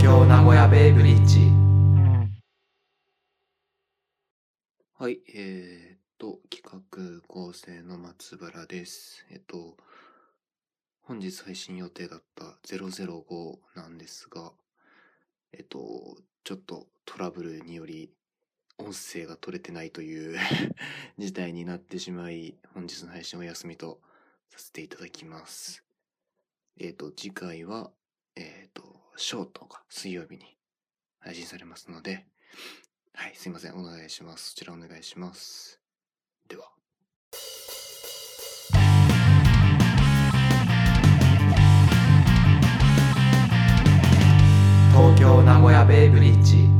古屋ベイブリッジはい、えー、っと、企画構成の松原です。えっと、本日配信予定だった005なんですが、えっと、ちょっとトラブルにより音声が取れてないという 事態になってしまい、本日の配信お休みとさせていただきます。えっと、次回は、えっと、ショートが水曜日に配信されますので、はい、すいません。お願いします。そちらお願いします。では。東京名古屋ベイブリッジ